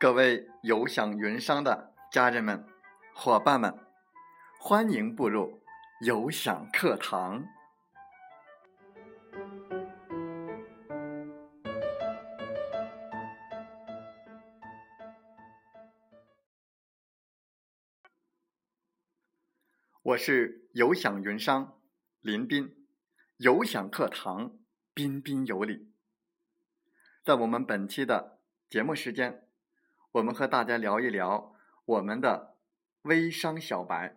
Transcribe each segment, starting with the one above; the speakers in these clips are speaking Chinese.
各位有享云商的家人们、伙伴们，欢迎步入有享课堂。我是有享云商林斌，有享课堂彬彬有礼。在我们本期的节目时间。我们和大家聊一聊我们的微商小白。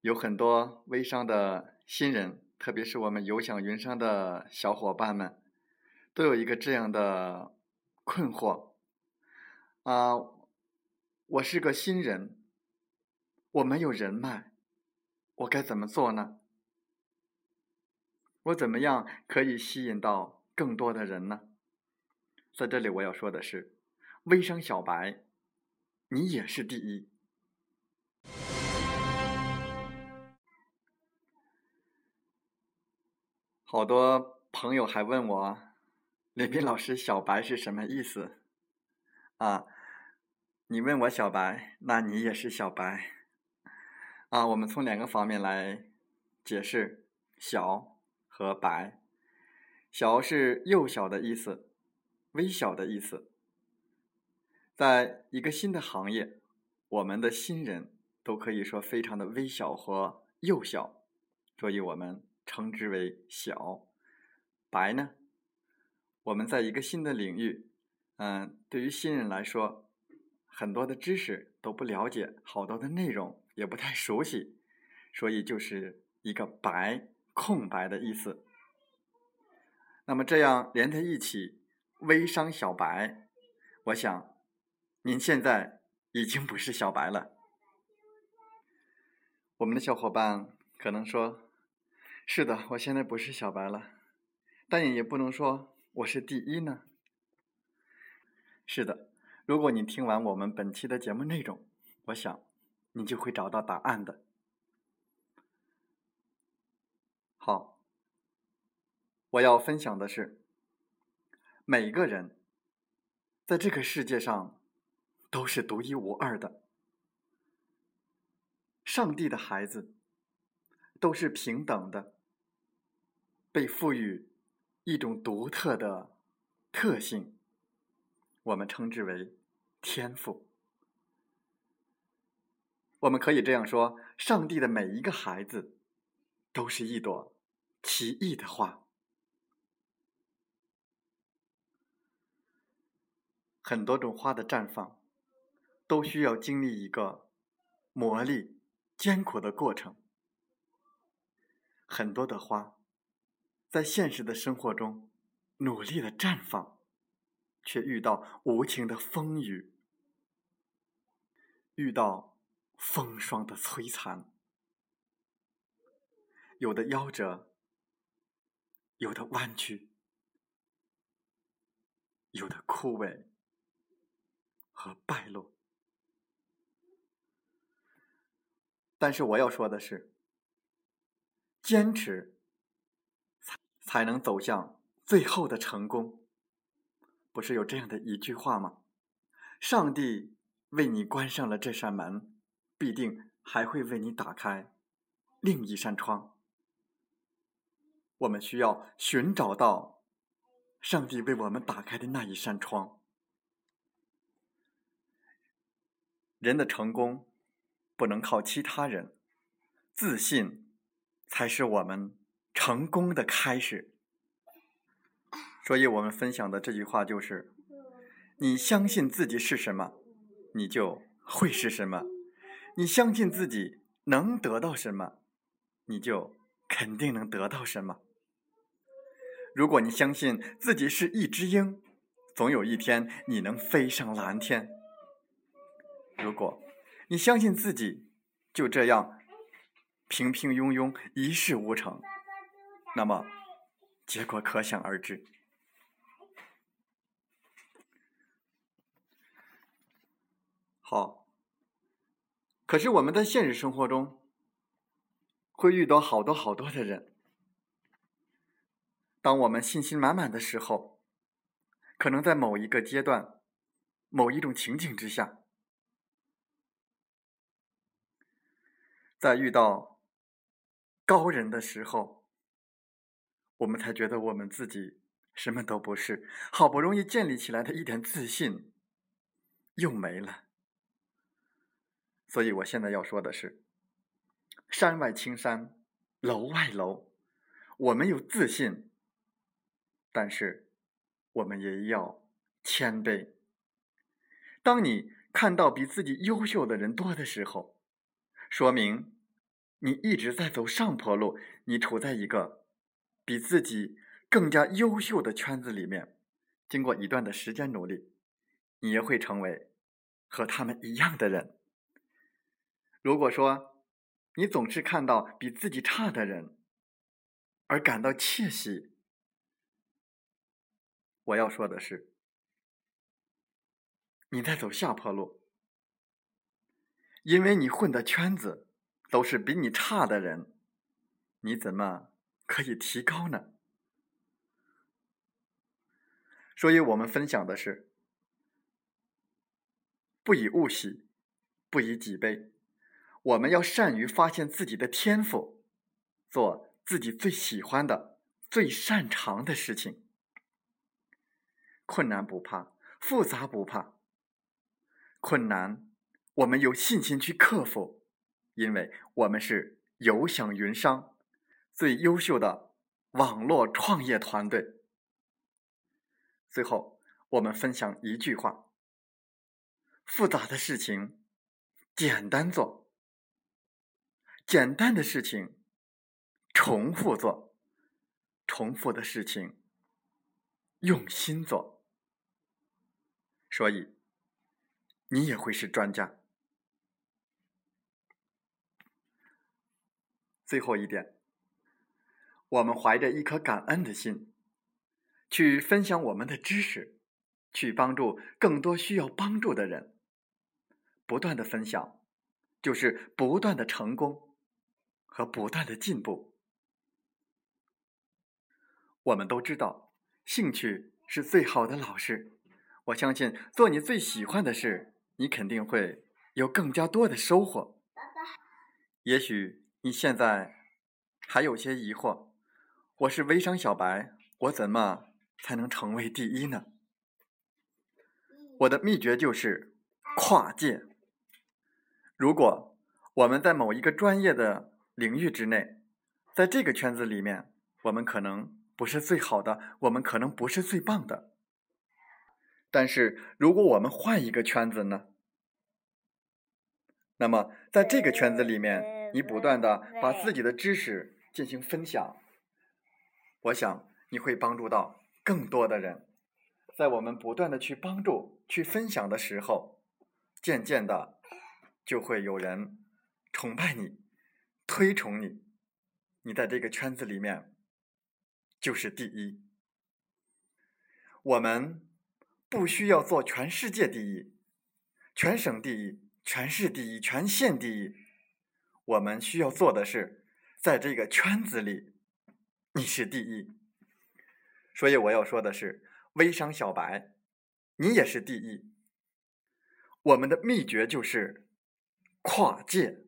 有很多微商的新人，特别是我们有享云商的小伙伴们，都有一个这样的困惑：啊，我是个新人，我没有人脉，我该怎么做呢？我怎么样可以吸引到更多的人呢？在这里，我要说的是，微商小白，你也是第一。好多朋友还问我，李斌老师，小白是什么意思？啊，你问我小白，那你也是小白。啊，我们从两个方面来解释“小”和“白”。小是幼小的意思。微小的意思，在一个新的行业，我们的新人都可以说非常的微小和幼小，所以我们称之为小。白呢，我们在一个新的领域，嗯，对于新人来说，很多的知识都不了解，好多的内容也不太熟悉，所以就是一个白空白的意思。那么这样连在一起。微商小白，我想，您现在已经不是小白了。我们的小伙伴可能说：“是的，我现在不是小白了。”但也不能说我是第一呢。是的，如果你听完我们本期的节目内容，我想，你就会找到答案的。好，我要分享的是。每个人在这个世界上都是独一无二的，上帝的孩子都是平等的，被赋予一种独特的特性，我们称之为天赋。我们可以这样说：上帝的每一个孩子都是一朵奇异的花。很多种花的绽放，都需要经历一个磨砺、艰苦的过程。很多的花，在现实的生活中努力的绽放，却遇到无情的风雨，遇到风霜的摧残。有的夭折，有的弯曲，有的枯萎。和败落，但是我要说的是，坚持才能走向最后的成功。不是有这样的一句话吗？上帝为你关上了这扇门，必定还会为你打开另一扇窗。我们需要寻找到上帝为我们打开的那一扇窗。人的成功不能靠其他人，自信才是我们成功的开始。所以，我们分享的这句话就是：你相信自己是什么，你就会是什么；你相信自己能得到什么，你就肯定能得到什么。如果你相信自己是一只鹰，总有一天你能飞上蓝天。如果你相信自己就这样平平庸庸、一事无成，那么结果可想而知。好，可是我们在现实生活中会遇到好多好多的人。当我们信心满满的时候，可能在某一个阶段、某一种情景之下，在遇到高人的时候，我们才觉得我们自己什么都不是，好不容易建立起来的一点自信又没了。所以我现在要说的是：山外青山，楼外楼，我们有自信，但是。我们也要谦卑。当你看到比自己优秀的人多的时候，说明你一直在走上坡路，你处在一个比自己更加优秀的圈子里面。经过一段的时间努力，你也会成为和他们一样的人。如果说你总是看到比自己差的人而感到窃喜，我要说的是，你在走下坡路，因为你混的圈子都是比你差的人，你怎么可以提高呢？所以我们分享的是：不以物喜，不以己悲。我们要善于发现自己的天赋，做自己最喜欢的、最擅长的事情。困难不怕，复杂不怕。困难，我们有信心去克服，因为我们是有享云商最优秀的网络创业团队。最后，我们分享一句话：复杂的事情简单做，简单的事情重复做，重复的事情用心做。所以，你也会是专家。最后一点，我们怀着一颗感恩的心，去分享我们的知识，去帮助更多需要帮助的人。不断的分享，就是不断的成功和不断的进步。我们都知道，兴趣是最好的老师。我相信做你最喜欢的事，你肯定会有更加多的收获。也许你现在还有些疑惑：我是微商小白，我怎么才能成为第一呢？我的秘诀就是跨界。如果我们在某一个专业的领域之内，在这个圈子里面，我们可能不是最好的，我们可能不是最棒的。但是，如果我们换一个圈子呢？那么，在这个圈子里面，你不断的把自己的知识进行分享，我想你会帮助到更多的人。在我们不断的去帮助、去分享的时候，渐渐的就会有人崇拜你、推崇你，你在这个圈子里面就是第一。我们。不需要做全世界第一、全省第一、全市第一、全县第一，我们需要做的是，在这个圈子里，你是第一。所以我要说的是，微商小白，你也是第一。我们的秘诀就是跨界。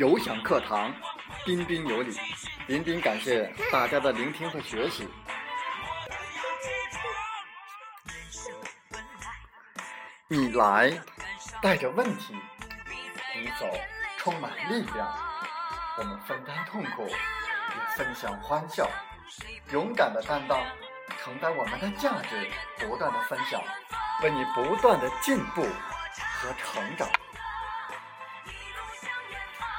有享课堂，彬彬有礼。林斌感谢大家的聆听和学习。你来带着问题，你走充满力量。我们分担痛苦，也分享欢笑。勇敢的担当，承担我们的价值，不断的分享，为你不断的进步和成长。